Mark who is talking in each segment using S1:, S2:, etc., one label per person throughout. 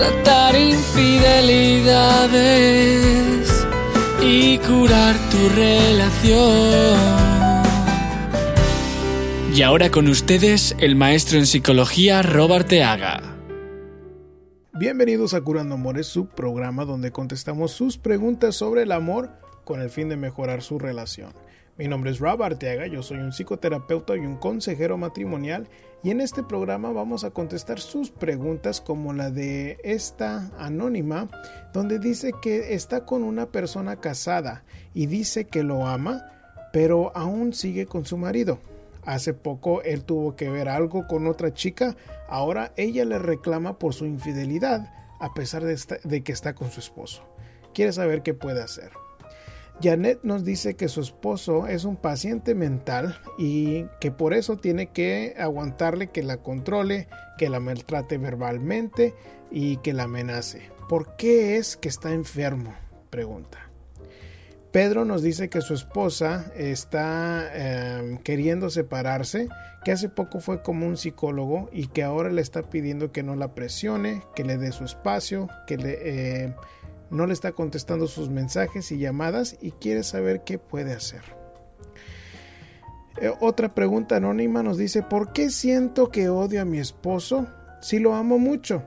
S1: tratar infidelidades y curar tu relación. Y ahora con ustedes el maestro en psicología Robert Teaga.
S2: Bienvenidos a Curando Amores, su programa donde contestamos sus preguntas sobre el amor con el fin de mejorar su relación. Mi nombre es Rob Arteaga, yo soy un psicoterapeuta y un consejero matrimonial y en este programa vamos a contestar sus preguntas como la de esta anónima donde dice que está con una persona casada y dice que lo ama pero aún sigue con su marido. Hace poco él tuvo que ver algo con otra chica, ahora ella le reclama por su infidelidad a pesar de, que está con su esposo. Quiere saber qué puede hacer. Janet nos dice que su esposo es un paciente mental y que por eso tiene que aguantarle que la controle, que la maltrate verbalmente y que la amenace. ¿Por qué es que está enfermo? Pregunta. Pedro nos dice que su esposa está em, queriendo separarse, que hace poco fue como un psicólogo y que ahora le está pidiendo que no la presione, que le dé su espacio, que le... Eh, no le está contestando sus mensajes y llamadas y quiere saber qué puede hacer. Eh, otra pregunta anónima nos dice, ¿por qué siento que odio a mi esposo si lo amo mucho?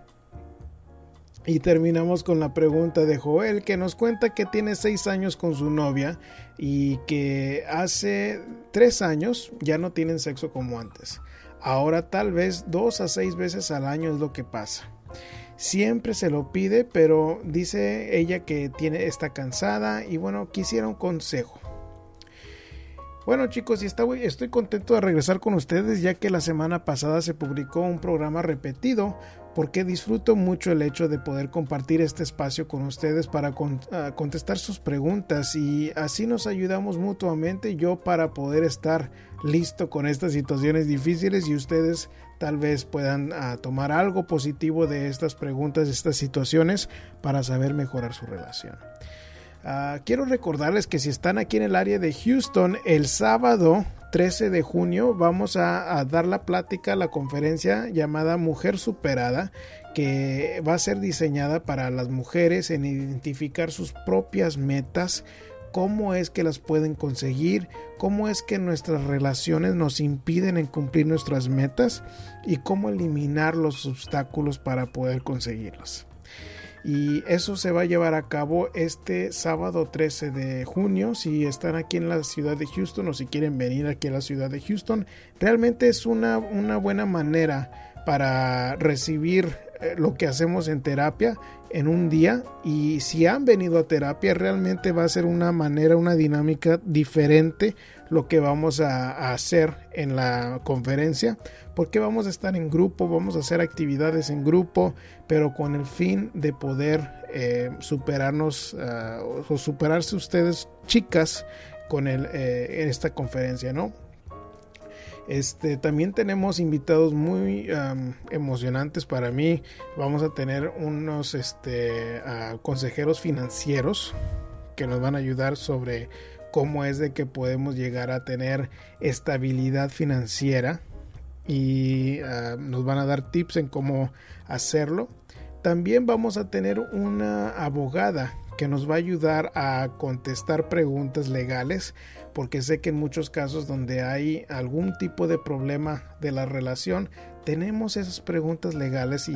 S2: Y terminamos con la pregunta de Joel que nos cuenta que tiene seis años con su novia y que hace tres años ya no tienen sexo como antes. Ahora tal vez dos a seis veces al año es lo que pasa. Siempre se lo pide, pero dice ella que tiene, está cansada y bueno, quisiera un consejo. Bueno chicos, y está, estoy contento de regresar con ustedes ya que la semana pasada se publicó un programa repetido porque disfruto mucho el hecho de poder compartir este espacio con ustedes para ah, contestar sus preguntas y así nos ayudamos mutuamente yo para poder estar listo con estas situaciones difíciles y ustedes tal vez puedan ah, tomar algo positivo de estas preguntas, de estas situaciones para saber mejorar su relación. Ah, quiero recordarles que si están aquí en el área de Houston, el sábado 13 de junio vamos a, dar la plática, la conferencia llamada Mujer Superada, que va a ser diseñada para las mujeres en identificar sus propias metas, cómo es que las pueden conseguir, cómo es que nuestras relaciones nos impiden en cumplir nuestras metas y cómo eliminar los obstáculos para poder conseguirlas y eso se va a llevar a cabo este sábado 13 de junio. Si están aquí en la ciudad de Houston o si quieren venir aquí a la ciudad de Houston realmente es una, una buena manera para recibir lo que hacemos en terapia en un día y si han venido a terapia realmente va a ser una manera, una dinámica diferente lo que vamos a, hacer en la conferencia porque vamos a estar en grupo, vamos a hacer actividades en grupo, pero con el fin de poder eh, superarnos ah, o superarse ustedes chicas con el, eh, en esta conferencia, ¿no? Este, también tenemos invitados muy emocionantes para mí. Vamos a tener unos este, ah, consejeros financieros que nos van a ayudar sobre cómo es de que podemos llegar a tener estabilidad financiera y ah, nos van a dar tips en cómo hacerlo. También vamos a tener una abogada que nos va a ayudar a contestar preguntas legales porque sé que en muchos casos donde hay algún tipo de problema de la relación tenemos esas preguntas legales y,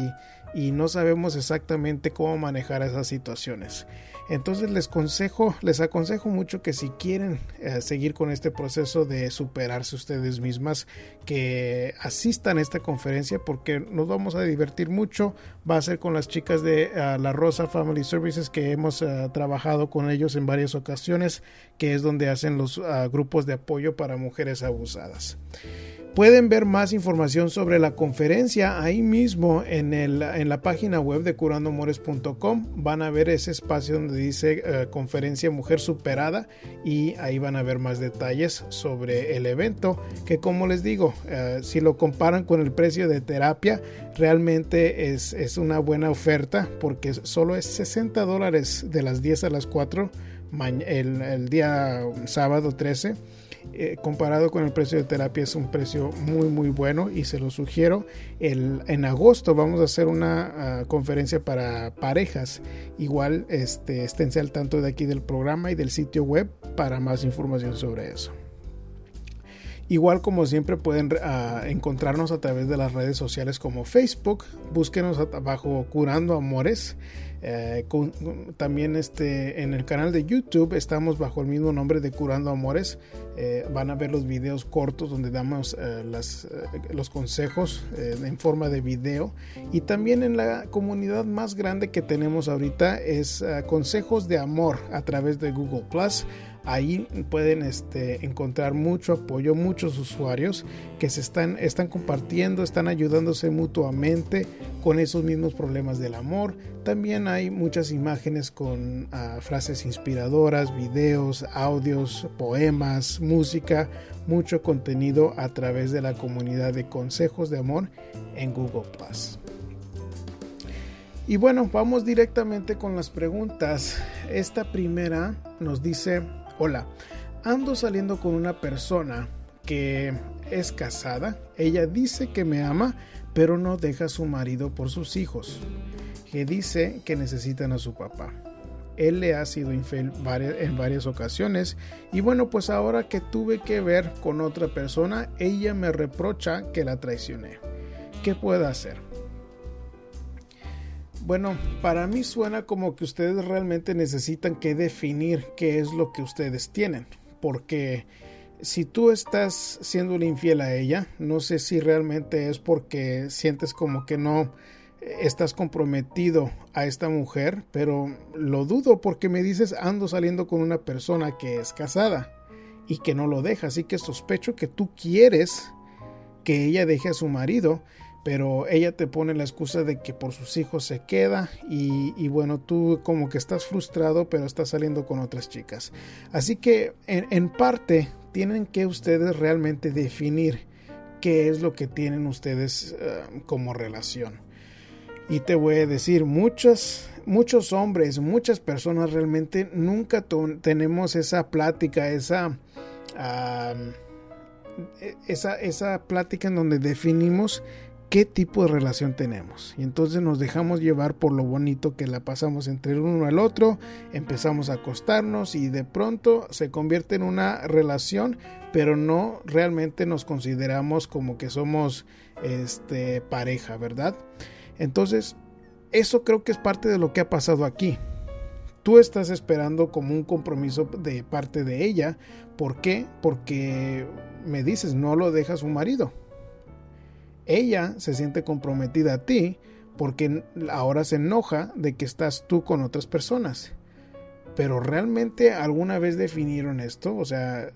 S2: y no sabemos exactamente cómo manejar esas situaciones. Entonces les consejo, les aconsejo mucho que si quieren eh, seguir con este proceso de superarse ustedes mismas, que asistan a esta conferencia porque nos vamos a divertir mucho. Va a ser con las chicas de eh, La Rosa Family Services que hemos eh, trabajado con ellos en varias ocasiones, que es donde hacen los grupos de apoyo para mujeres abusadas. Pueden ver más información sobre la conferencia ahí mismo en, el, en la página web de curandoamores.com. Van a ver ese espacio donde dice eh, conferencia Mujer Superada y ahí van a ver más detalles sobre el evento que como les digo, eh, si lo comparan con el precio de terapia, realmente es, es una buena oferta porque solo es 60 dólares de las 10 a las 4 el, el día sábado 13 eh, comparado con el precio de terapia es un precio muy muy bueno y se lo sugiero. El, en agosto vamos a hacer una ah, conferencia para parejas. Igual este, esténse al tanto de aquí del programa y del sitio web para más información sobre eso. Igual como siempre pueden ah, encontrarnos a través de las redes sociales como Facebook, búsquenos abajo Curando Amores. Eh, también este, en el canal de YouTube estamos bajo el mismo nombre de Curando Amores. Eh, van a ver los videos cortos donde damos eh, las, los consejos en forma de video. Y también en la comunidad más grande que tenemos ahorita es Consejos de Amor a través de Google Plus. Ahí pueden este, encontrar mucho apoyo, muchos usuarios que se están, están compartiendo, están ayudándose mutuamente con esos mismos problemas del amor. También hay muchas imágenes con ah, frases inspiradoras, videos, audios, poemas, música, mucho contenido a través de la comunidad de consejos de amor en Google Plus. Y bueno, vamos directamente con las preguntas. Esta primera nos dice, Hola, ando saliendo con una persona que es casada. Ella dice que me ama, pero no deja a su marido por sus hijos, que dice que necesitan a su papá. Él le ha sido infiel en varias ocasiones y bueno, pues ahora que tuve que ver con otra persona, ella me reprocha que la traicioné. ¿Qué puedo hacer? Bueno, para mí suena como que ustedes realmente necesitan que definir qué es lo que ustedes tienen, porque si tú estás siendo infiel a ella, no sé si realmente es porque sientes como que no estás comprometido a esta mujer, pero lo dudo porque me dices ando saliendo con una persona que es casada y que no lo deja, así que sospecho que tú quieres que ella deje a su marido pero ella te pone la excusa de que por sus hijos se queda y, bueno, tú como que estás frustrado, pero estás saliendo con otras chicas. Así que en, parte tienen que ustedes realmente definir qué es lo que tienen ustedes eh, como relación. Y te voy a decir, muchos, muchos hombres, muchas personas realmente nunca tenemos esa plática, esa, e-, esa, esa plática en donde definimos qué tipo de relación tenemos. Y entonces nos dejamos llevar por lo bonito que la pasamos entre el uno al otro, empezamos a acostarnos y de pronto se convierte en una relación, pero no realmente nos consideramos como que somos este pareja, ¿verdad? Entonces, eso creo que es parte de lo que ha pasado aquí. Tú estás esperando como un compromiso de parte de ella. ¿Por qué? Porque me dices, no lo deja su marido ella se siente comprometida a ti porque ahora se enoja de que estás tú con otras personas. Pero realmente alguna vez definieron esto, o sea,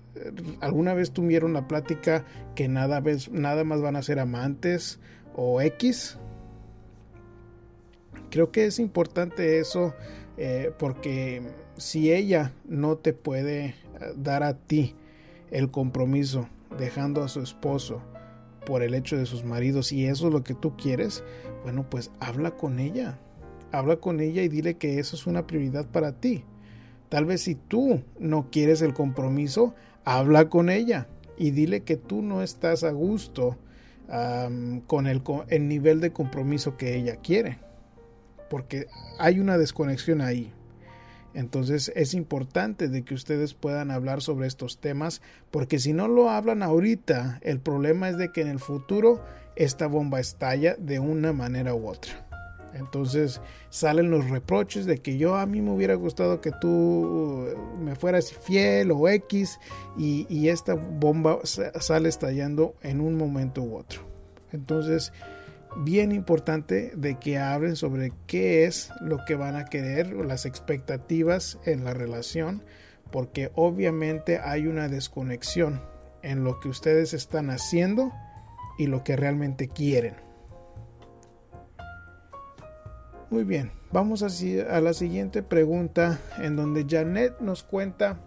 S2: alguna vez tuvieron la plática que nada, nada más van a ser amantes o X. Creo que es importante eso eh, porque si ella no te puede eh, dar a ti el compromiso dejando a su esposo por el hecho de sus maridos y eso es lo que tú quieres, bueno, pues habla con ella. Habla con ella y dile que eso es una prioridad para ti. Tal vez si tú no quieres el compromiso, habla con ella y dile que tú no estás a gusto con el, el nivel de compromiso que ella quiere. Porque hay una desconexión ahí. Entonces es importante de que ustedes puedan hablar sobre estos temas porque si no lo hablan ahorita, el problema es de que en el futuro esta bomba estalla de una manera u otra. Entonces salen los reproches de que yo a mí me hubiera gustado que tú me fueras fiel o X y, y esta bomba sale estallando en un momento u otro. Entonces bien importante de que hablen sobre qué es lo que van a querer, las expectativas en la relación, porque obviamente hay una desconexión en lo que ustedes están haciendo y lo que realmente quieren. Muy bien, vamos a, la siguiente pregunta en donde Janet nos cuenta,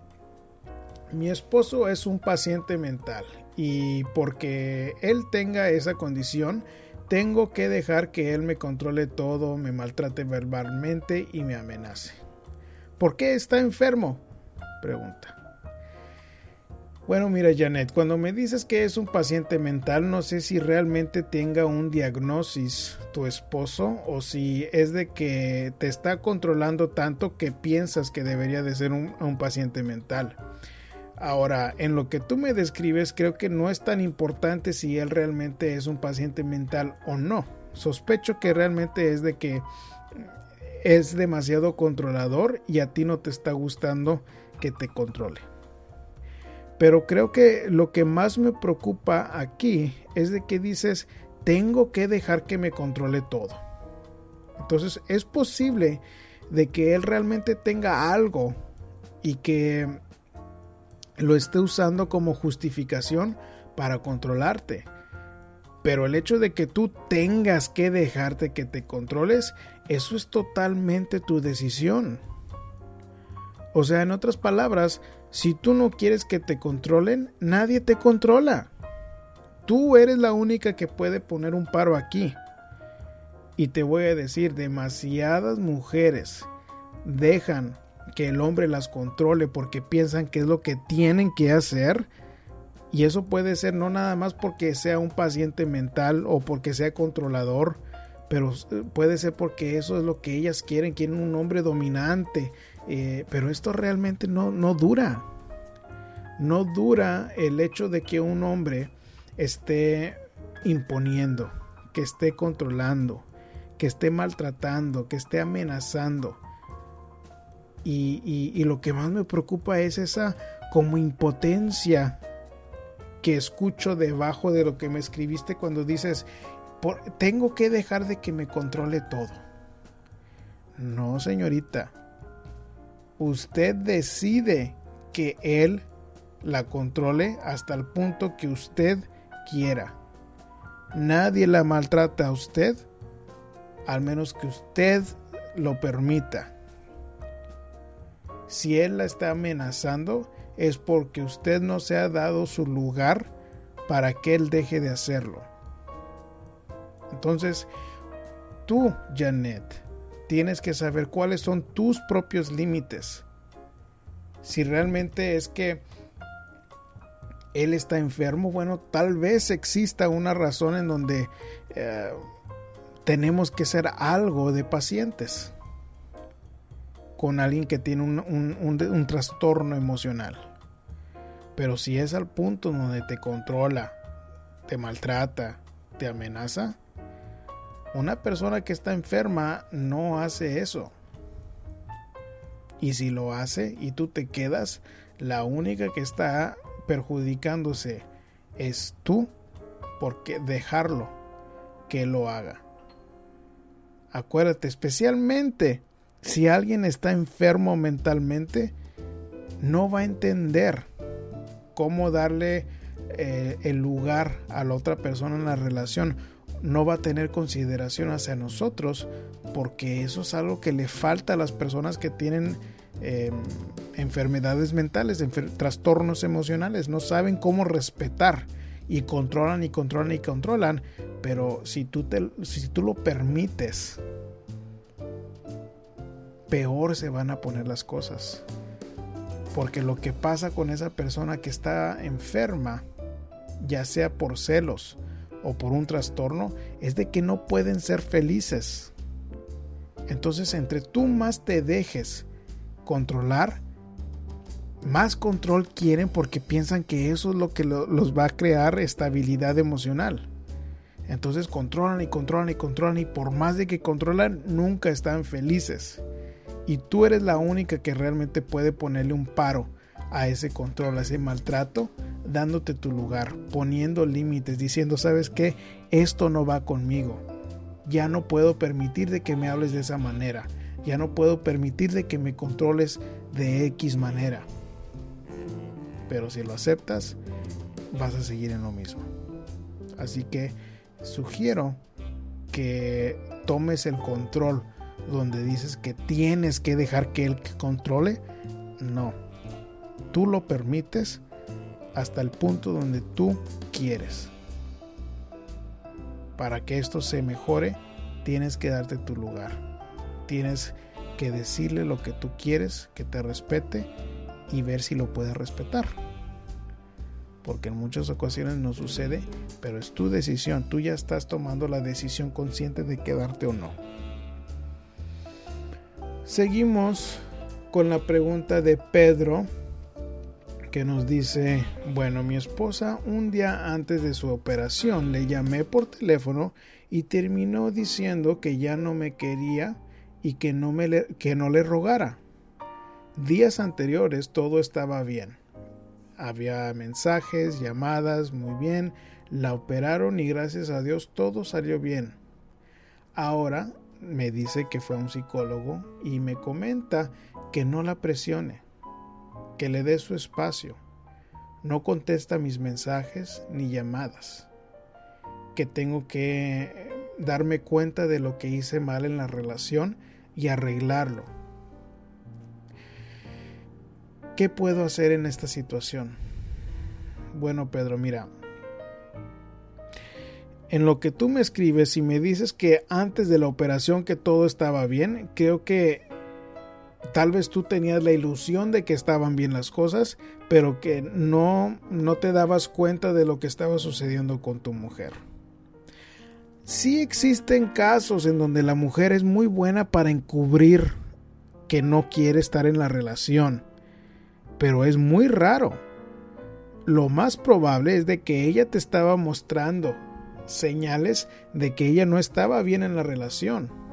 S2: mi esposo es un paciente mental y porque él tenga esa condición, tengo que dejar que él me controle todo, me maltrate verbalmente y me amenace. ¿Por qué está enfermo? Pregunta. Bueno, mira Janet, cuando me dices que es un paciente mental, no sé si realmente tenga un diagnosis tu esposo o si es de que te está controlando tanto que piensas que debería de ser un, un paciente mental. Ahora, en lo que tú me describes, creo que no es tan importante si él realmente es un paciente mental o no. Sospecho que realmente es de que es demasiado controlador y a ti no te está gustando que te controle. Pero creo que lo que más me preocupa aquí es de que dices, tengo que dejar que me controle todo. Entonces es posible de que él realmente tenga algo y que lo esté usando como justificación para controlarte. Pero el hecho de que tú tengas que dejarte que te controles, eso es totalmente tu decisión. O sea, en otras palabras, si tú no quieres que te controlen, nadie te controla. Tú eres la única que puede poner un paro aquí. Y te voy a decir, demasiadas mujeres dejan que el hombre las controle porque piensan que es lo que tienen que hacer. Y eso puede ser no nada más porque sea un paciente mental o porque sea controlador, pero puede ser porque eso es lo que ellas quieren, quieren un hombre dominante, eh, pero esto realmente no, no dura. No dura el hecho de que un hombre esté imponiendo, que esté controlando, que esté maltratando, que esté amenazando. Y, lo que más me preocupa es esa como impotencia que escucho debajo de lo que me escribiste cuando dices, tengo que dejar de que me controle todo. No, señorita usted decide que él la controle hasta el punto que usted quiera. Nadie la maltrata a usted, al menos que usted lo permita. Si él la está amenazando, es porque usted no se ha dado su lugar para que él deje de hacerlo. Entonces, tú, Janet, tienes que saber cuáles son tus propios límites. Si realmente es que él está enfermo, bueno, tal vez exista una razón en donde eh, tenemos que ser algo de pacientes con alguien que tiene un, un trastorno emocional. Pero si es al punto donde te controla, te maltrata, te amenaza, una persona que está enferma no hace eso. Y si lo hace y tú te quedas, la única que está perjudicándose es tú porque dejarlo que lo haga. Acuérdate, especialmente si alguien está enfermo mentalmente, no va a entender cómo darle eh, el lugar a la otra persona en la relación. No va a tener consideración hacia nosotros porque eso es algo que le falta a las personas que tienen em, enfermedades mentales, trastornos emocionales, no saben cómo respetar y controlan y controlan y controlan, pero si tú, te, si tú lo permites, peor se van a poner las cosas. Porque lo que pasa con esa persona que está enferma, ya sea por celos, o por un trastorno es de que no pueden ser felices. Entonces, entre tú más te dejes controlar, más control quieren porque piensan que eso es lo que los va a crear estabilidad emocional. Entonces controlan y controlan y controlan y por más de que controlan, nunca están felices. Y tú eres la única que realmente puede ponerle un paro a ese control, a ese maltrato, dándote tu lugar, poniendo límites, diciendo, sabes qué, esto no va conmigo. Ya no puedo permitir de que me hables de esa manera. Ya no puedo permitir de que me controles de X manera. Pero si lo aceptas, vas a seguir en lo mismo. Así que sugiero que tomes el control donde dices que tienes que dejar que él controle. No, tú lo permites hasta el punto donde tú quieres. Para que esto se mejore, tienes que darte tu lugar. Tienes que decirle lo que tú quieres, que te respete y ver si lo puedes respetar. Porque en muchas ocasiones no sucede, pero es tu decisión. Tú ya estás tomando la decisión consciente de quedarte o no. Seguimos con la pregunta de Pedro que nos dice, bueno, mi esposa un día antes de su operación le llamé por teléfono y terminó diciendo que ya no me quería y que no, me que no le rogara. Días anteriores todo estaba bien. Había mensajes, llamadas, muy bien. La operaron y gracias a Dios todo salió bien. Ahora me dice que fue a un psicólogo y me comenta que no la presione que le dé su espacio. No contesta mis mensajes ni llamadas. Que tengo que darme cuenta de lo que hice mal en la relación y arreglarlo. ¿Qué puedo hacer en esta situación? Bueno, Pedro, mira. En lo que tú me escribes y me dices que antes de la operación que todo estaba bien, creo que tal vez tú tenías la ilusión de que estaban bien las cosas, pero que no, no te dabas cuenta de lo que estaba sucediendo con tu mujer. Sí existen casos en donde la mujer es muy buena para encubrir que no quiere estar en la relación, pero es muy raro. Lo más probable es de que ella te estaba mostrando señales de que ella no estaba bien en la relación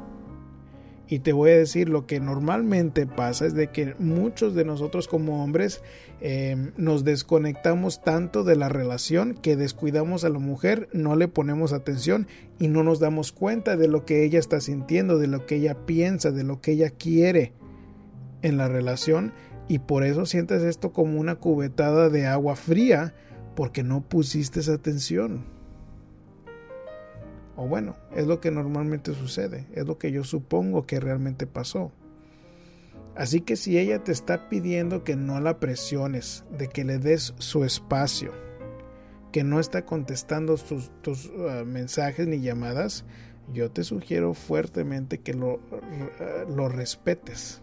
S2: y te voy a decir, lo que normalmente pasa es de que muchos de nosotros como hombres em, nos desconectamos tanto de la relación que descuidamos a la mujer, no le ponemos atención y no nos damos cuenta de lo que ella está sintiendo, de lo que ella piensa, de lo que ella quiere en la relación y por eso sientes esto como una cubetada de agua fría porque no pusiste atención. O bueno, es lo que normalmente sucede, es lo que yo supongo que realmente pasó. Así que si ella te está pidiendo que no la presiones, de que le des su espacio, que no está contestando tus, uh, mensajes ni llamadas, yo te sugiero fuertemente que lo, respetes.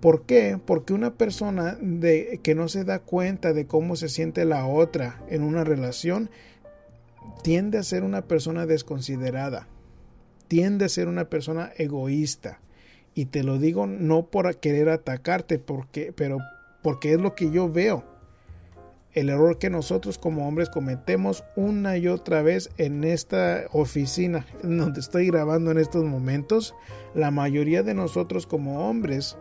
S2: ¿Por qué? Porque una persona que no se da cuenta de cómo se siente la otra en una relación tiende a ser una persona desconsiderada, tiende a ser una persona egoísta. Y te lo digo no por querer atacarte, porque, pero porque es lo que yo veo. El error que nosotros como hombres cometemos una y otra vez en esta oficina donde estoy grabando en estos momentos, la mayoría de nosotros como hombres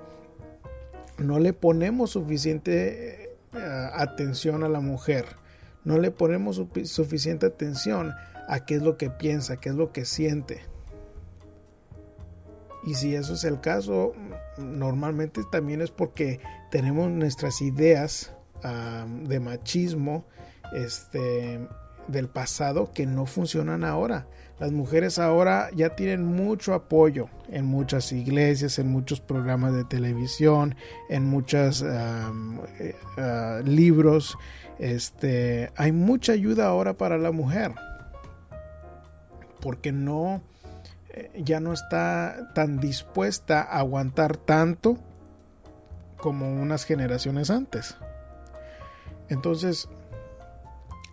S2: no le ponemos suficiente eh, atención a la mujer no le ponemos suficiente atención a qué es lo que piensa, qué es lo que siente. Y si eso es el caso, normalmente también es porque tenemos nuestras ideas de machismo este, del pasado que no funcionan ahora. Las mujeres ahora ya tienen mucho apoyo en muchas iglesias, en muchos programas de televisión, en muchos eh, ah, libros este, hay mucha ayuda ahora para la mujer. Porque no, eh, ya no está tan dispuesta a aguantar tanto como unas generaciones antes. Entonces,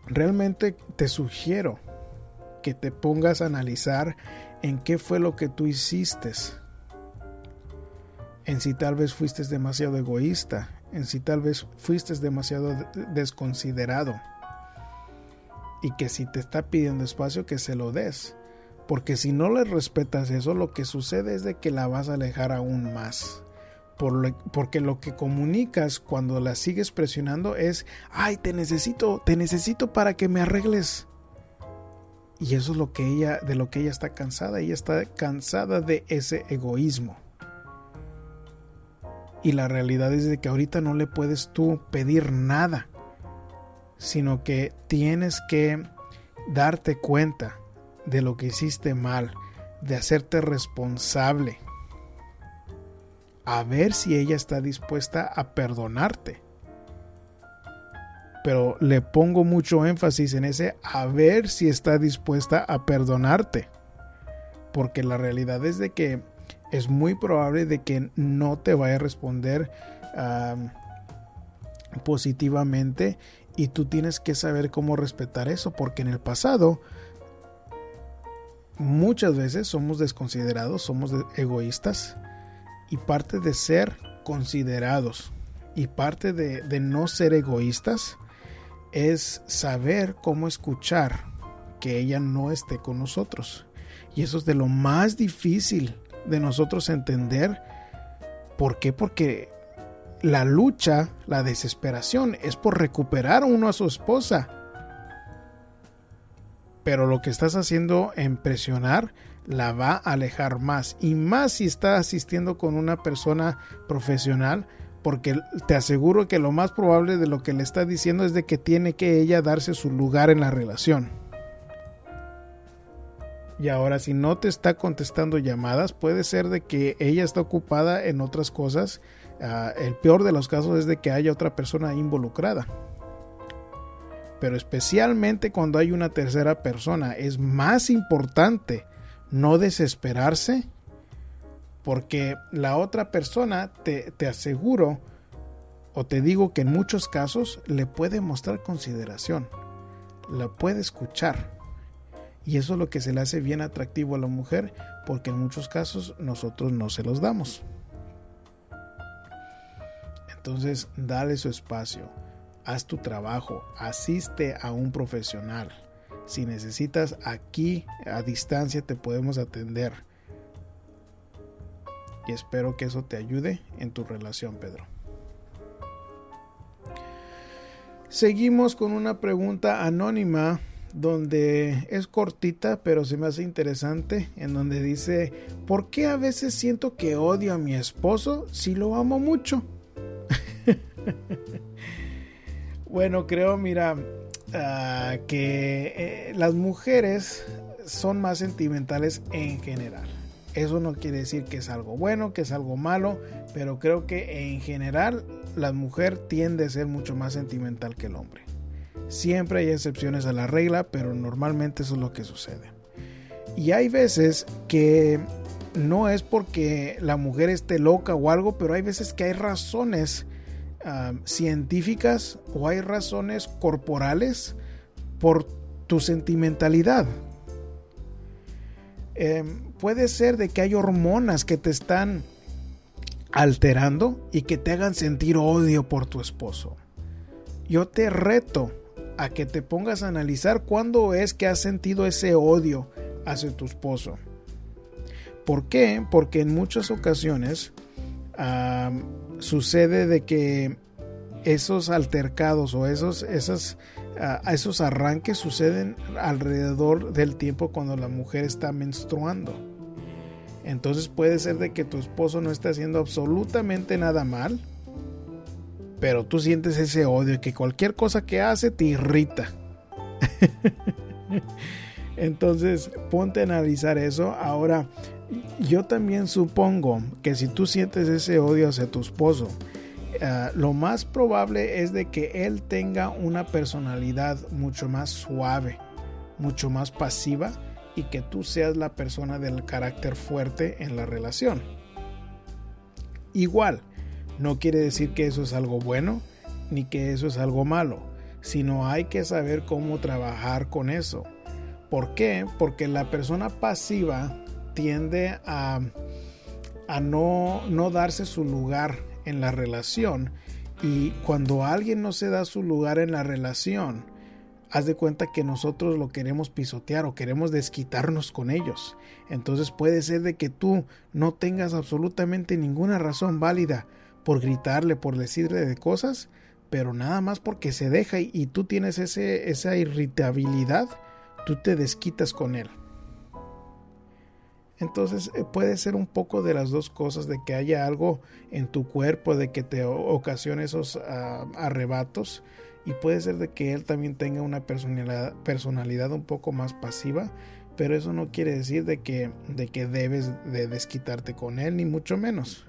S2: realmente te sugiero que te pongas a analizar en qué fue lo que tú hiciste. En si tal vez fuiste demasiado egoísta, en si tal vez fuiste demasiado desconsiderado. Y que si te está pidiendo espacio que se lo des. Porque si no le respetas eso lo que sucede es de que la vas a alejar aún más. Porque lo que comunicas cuando la sigues presionando es ay te necesito te necesito para que me arregles y eso es lo que ella de lo que ella está cansada. Ella está cansada de ese egoísmo y la realidad es de que ahorita no le puedes tú pedir nada. sino que tienes que darte cuenta de lo que hiciste mal, de hacerte responsable, a ver si ella está dispuesta a perdonarte. Pero le pongo mucho énfasis en ese a ver si está dispuesta a perdonarte. Porque la realidad es de que es muy probable de que no te vaya a responder positivamente y tú tienes que saber cómo respetar eso porque en el pasado muchas veces somos desconsiderados, somos egoístas y parte de ser considerados y parte de, no ser egoístas es saber cómo escuchar que ella no esté con nosotros. Y eso es de lo más difícil de nosotros entender. ¿Por qué? Porque la lucha, la desesperación es por recuperar uno a su esposa. Pero lo que estás haciendo en presionar la va a alejar más. Y más si está asistiendo con una persona profesional. Porque te aseguro que lo más probable de lo que le está diciendo es de que tiene que ella darse su lugar en la relación. Y ahora si no te está contestando llamadas, puede ser de que ella está ocupada en otras cosas. Ah, el peor de los casos es de que haya otra persona involucrada. Pero especialmente cuando hay una tercera persona, es más importante no desesperarse porque la otra persona te, te aseguro o te digo que en muchos casos le puede mostrar consideración, la puede escuchar y eso es lo que se le hace bien atractivo a la mujer, porque en muchos casos nosotros no se los damos. Entonces, dale su espacio, haz tu trabajo, asiste a un profesional. Si necesitas aquí a distancia te podemos atender. Y espero que eso te ayude en tu relación, Pedro. Seguimos con una pregunta anónima donde es cortita, pero se me hace interesante, en donde dice, ¿por qué a veces siento que odio a mi esposo si lo amo mucho? bueno, creo, mira, ah, que eh, las mujeres son más sentimentales en general. Eso no quiere decir que es algo bueno, que es algo malo, pero creo que en general la mujer tiende a ser mucho más sentimental que el hombre. Siempre hay excepciones a la regla, pero normalmente eso es lo que sucede. Y hay veces que no es porque la mujer esté loca o algo, pero hay veces que hay razones ah, científicas o hay razones corporales por tu sentimentalidad. Em, puede ser de que hay hormonas que te están alterando y que te hagan sentir odio por tu esposo. Yo te reto a que te pongas a analizar cuándo es que has sentido ese odio hacia tu esposo. ¿Por qué? Porque en muchas ocasiones sucede de que esos altercados o esos, esos, arranques suceden alrededor del tiempo cuando la mujer está menstruando. Entonces puede ser de que tu esposo no esté haciendo absolutamente nada mal, pero tú sientes ese odio que cualquier cosa que hace te irrita. Entonces, ponte a analizar eso. Ahora, yo también supongo que si tú sientes ese odio hacia tu esposo, eh, lo más probable es de que él tenga una personalidad mucho más suave, mucho más pasiva y que tú seas la persona del carácter fuerte en la relación. Igual, no quiere decir que eso es algo bueno ni que eso es algo malo, sino hay que saber cómo trabajar con eso. ¿Por qué? Porque la persona pasiva tiende a, a no, no darse su lugar en la relación y cuando alguien no se da su lugar en la relación, haz de cuenta que nosotros lo queremos pisotear o queremos desquitarnos con ellos. Entonces puede ser de que tú no tengas absolutamente ninguna razón válida por gritarle, por decirle de cosas, pero nada más porque se deja y, tú tienes ese, esa irritabilidad, tú te desquitas con él. Entonces eh, puede ser un poco de las dos cosas, de que haya algo en tu cuerpo, de que te ocasione esos ah, arrebatos y puede ser de que él también tenga una personalidad, personalidad un poco más pasiva, pero eso no quiere decir de que, de que debes de desquitarte con él, ni mucho menos,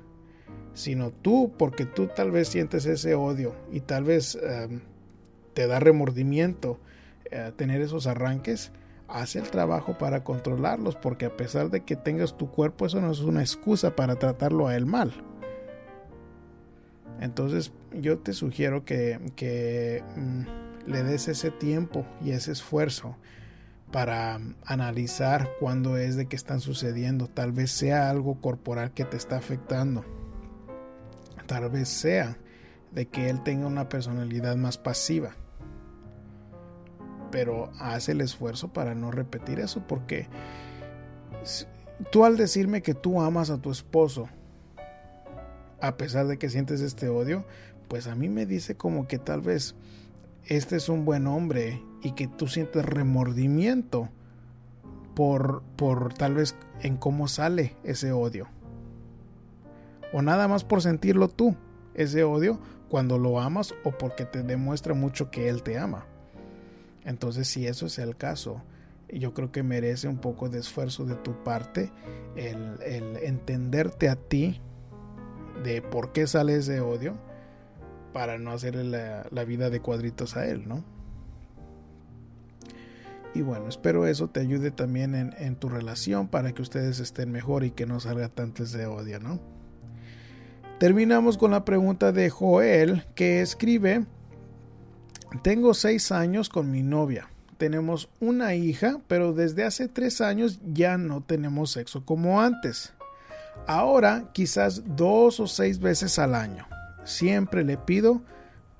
S2: sino tú, porque tú tal vez sientes ese odio y tal vez em, te da remordimiento eh, tener esos arranques, haz el trabajo para controlarlos, porque a pesar de que tengas tu cuerpo, eso no es una excusa para tratarlo a él mal. Entonces yo te sugiero que, mm, le des ese tiempo y ese esfuerzo para analizar cuándo es de que están sucediendo. Tal vez sea algo corporal que te está afectando. Tal vez sea de que él tenga una personalidad más pasiva. Pero haz el esfuerzo para no repetir eso porque tú al decirme que tú amas a tu esposo, a pesar de que sientes este odio, pues a mí me dice como que tal vez este es un buen hombre y que tú sientes remordimiento por, por tal vez en cómo sale ese odio. O nada más por sentirlo tú, ese odio, cuando lo amas o porque te demuestra mucho que él te ama. Entonces, si eso es el caso, yo creo que merece un poco de esfuerzo de tu parte el, entenderte a ti de por qué sale ese odio para no hacerle la, vida de cuadritos a él, ¿no? Y bueno, espero eso te ayude también en, en, tu relación para que ustedes estén mejor y que no salga tanto ese odio, ¿no? Terminamos con la pregunta de Joel que escribe, tengo seis años con mi novia, tenemos una hija, pero desde hace tres años ya no tenemos sexo como antes. Ahora quizás dos o seis veces al año. Siempre le pido,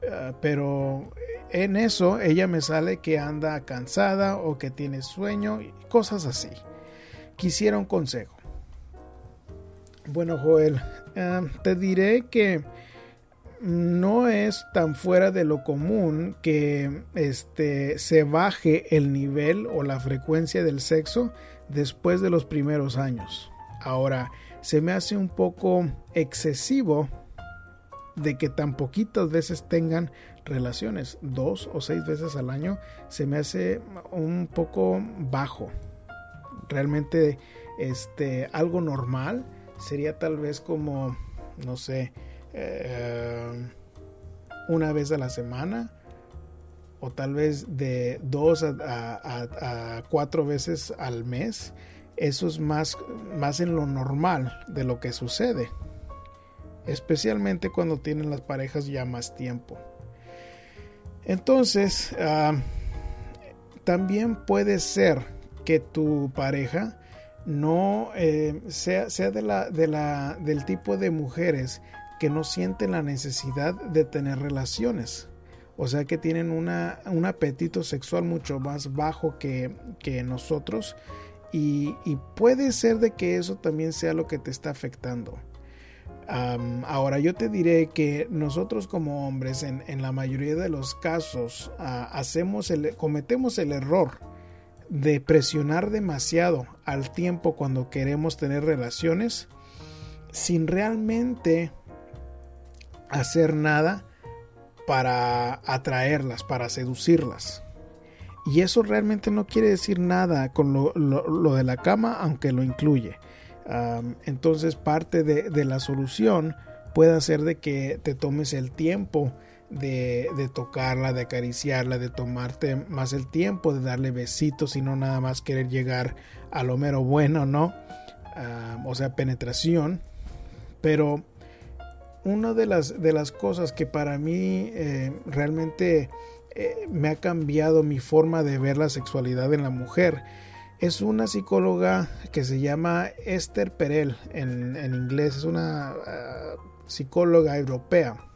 S2: eh, pero en eso ella me sale que anda cansada o que tiene sueño y cosas así. Quisiera un consejo. Bueno, Joel, eh, te diré que no es tan fuera de lo común que este se baje el nivel o la frecuencia del sexo después de los primeros años. Ahora, se me hace un poco excesivo de que tan poquitas veces tengan relaciones, dos o seis veces al año, se me hace un poco bajo. Realmente, este, algo normal sería tal vez como, no sé, eh, una vez a la semana o tal vez de dos a cuatro veces al mes eso es más, más en lo normal de lo que sucede, especialmente cuando tienen las parejas ya más tiempo. Entonces, ah, también puede ser que tu pareja no eh, sea, sea de la, de la, del tipo de mujeres que no sienten la necesidad de tener relaciones. O sea que tienen una, un apetito sexual mucho más bajo que, que nosotros y, puede ser de que eso también sea lo que te está afectando. ahora yo te diré que nosotros como hombres en, la mayoría de los casos ah, hacemos el, cometemos el error de presionar demasiado al tiempo cuando queremos tener relaciones sin realmente hacer nada para atraerlas, para seducirlas. Y eso realmente no quiere decir nada con lo, de la cama, aunque lo incluye. entonces parte de, la solución puede ser de que te tomes el tiempo de, tocarla, de acariciarla, de tomarte más el tiempo, de darle besitos y no nada más querer llegar a lo mero bueno, ¿no? o sea, penetración. Pero una de las, de las cosas que para mí eh, realmente eh, me ha cambiado mi forma de ver la sexualidad en la mujer. Es una psicóloga que se llama Esther Perel en, inglés, es una ah, psicóloga europea.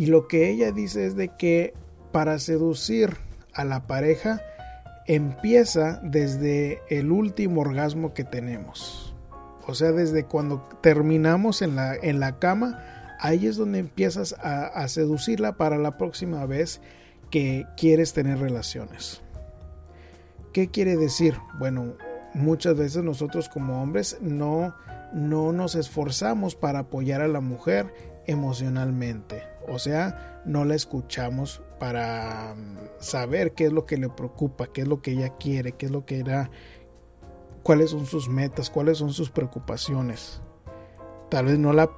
S2: Y lo que ella dice es de que para seducir a la pareja empieza desde el último orgasmo que tenemos. O sea, desde cuando terminamos en la, en la cama ahí es donde empiezas a, seducirla para la próxima vez que quieres tener relaciones. ¿Qué quiere decir? Bueno, muchas veces nosotros como hombres no, no nos esforzamos para apoyar a la mujer emocionalmente. O sea, no la escuchamos para mm, saber qué es lo que le preocupa, qué es lo que ella quiere, qué es lo que era, cuáles son sus metas, cuáles son sus preocupaciones. Tal vez no la,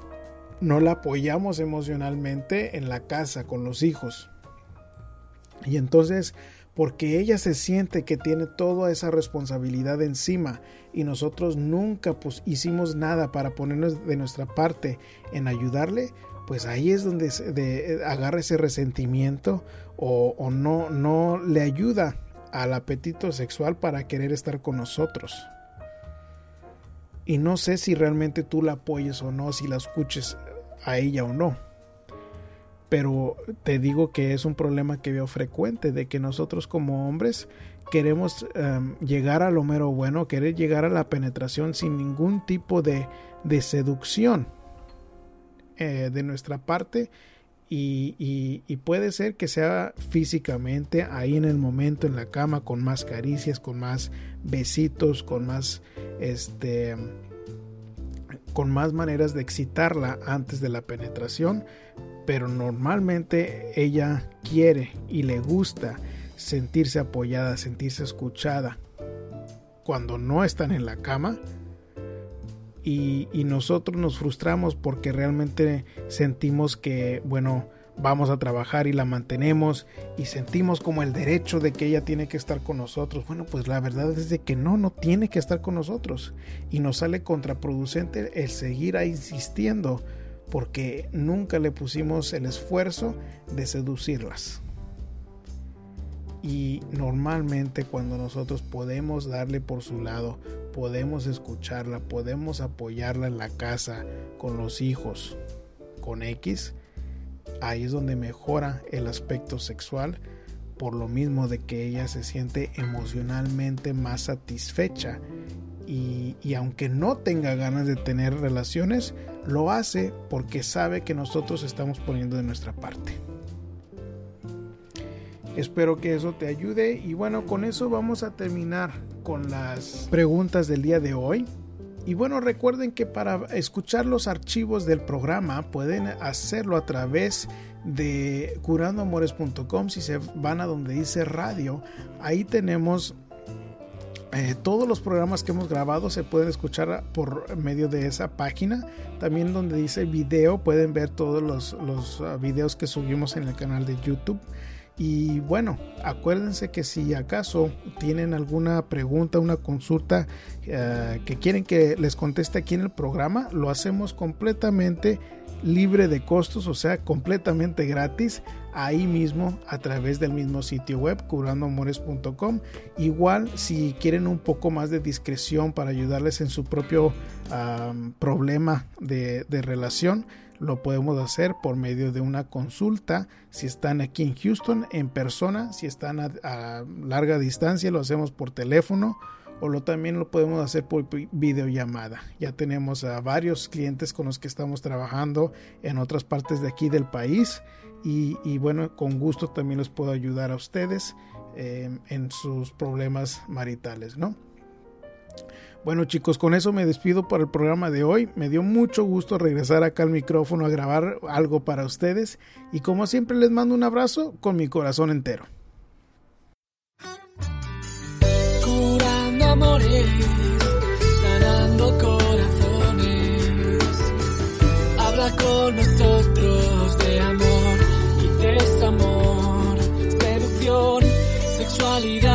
S2: no la apoyamos emocionalmente en la casa con los hijos. Y entonces, porque ella se siente que tiene toda esa responsabilidad encima y nosotros nunca pues, hicimos nada para ponernos de nuestra parte en ayudarle, pues ahí es donde de, agarra ese resentimiento o, no, no le ayuda al apetito sexual para querer estar con nosotros. Y no sé si realmente tú la apoyes o no, si la escuches a ella o no. Pero te digo que es un problema que veo frecuente de que nosotros como hombres queremos um, llegar a lo mero bueno, querer llegar a la penetración sin ningún tipo de, de seducción eh, de nuestra parte y, y, puede ser que sea físicamente ahí en el momento en la cama con más caricias, con más besitos, con más este con más maneras de excitarla antes de la penetración, pero normalmente ella quiere y le gusta sentirse apoyada, sentirse escuchada. Cuando no están en la cama y, nosotros nos frustramos porque realmente sentimos que, bueno, vamos a trabajar y la mantenemos y sentimos como el derecho de que ella tiene que estar con nosotros. Bueno, pues la verdad es de que no, no tiene que estar con nosotros y nos sale contraproducente el seguir insistiendo porque nunca le pusimos el esfuerzo de seducirlas. Y normalmente cuando nosotros podemos darle por su lado, podemos escucharla, podemos apoyarla en la casa, con los hijos, con X, ahí es donde mejora el aspecto sexual, por lo mismo de que ella se siente emocionalmente más satisfecha y, y, aunque no tenga ganas de tener relaciones, lo hace porque sabe que nosotros estamos poniendo de nuestra parte. Espero que eso te ayude y bueno, con eso vamos a terminar con las preguntas del día de hoy. Y bueno, recuerden que para escuchar los archivos del programa pueden hacerlo a través de curandoamores.com. Si se van a donde dice radio, ahí tenemos eh, todos los programas que hemos grabado se pueden escuchar por medio de esa página. También donde dice video pueden ver todos los, los uh, videos que subimos en el canal de YouTube. Y bueno, acuérdense que si acaso tienen alguna pregunta, una consulta eh, que quieren que les conteste aquí en el programa, lo hacemos completamente libre de costos, o sea, completamente gratis, ahí mismo a través del mismo sitio web, curandoamores.com. Igual, si quieren un poco más de discreción para ayudarles en su propio problema de, de relación, lo podemos hacer por medio de una consulta. Si están aquí en Houston, en persona, si están a, larga distancia, lo hacemos por teléfono o lo también lo podemos hacer por videollamada. Ya tenemos a varios clientes con los que estamos trabajando en otras partes de aquí del país y, bueno, con gusto también los puedo ayudar a ustedes eh, en sus problemas maritales, ¿no? Bueno chicos, con eso me despido para el programa de hoy. Me dio mucho gusto regresar acá al micrófono a grabar algo para ustedes y como siempre les mando un abrazo con mi corazón entero.
S1: Habla con nosotros de amor y seducción, sexualidad